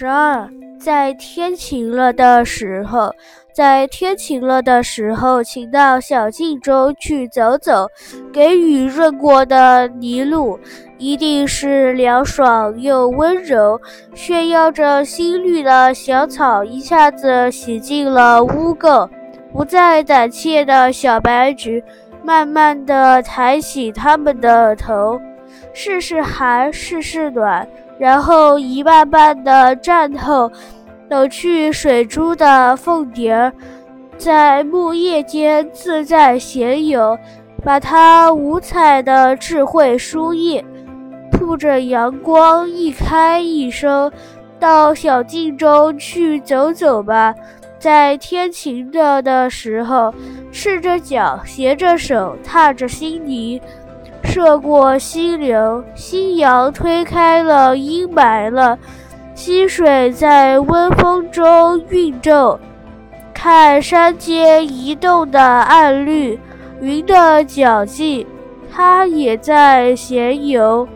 十二，在天晴了的时候，在天晴了的时候，请到小径中去走走。给雨润过的泥路，一定是凉爽又温柔。炫耀着新绿的小草，一下子洗净了污垢。不再胆怯的小白菊，慢慢地抬起它们的头，试试寒，试试暖。然后一瓣瓣地绽透，抖去水珠的凤蝶儿，在木叶间自在闲游，把它五彩的智慧书页，铺着阳光一开一收，到小径中去走走吧，在天晴着的时候，赤着脚，携着手，踏着新泥。射过溪流，夕阳推开了阴霾了，溪水在温风中晕皱。看山间移动的暗绿，云的脚迹，它也在闲游。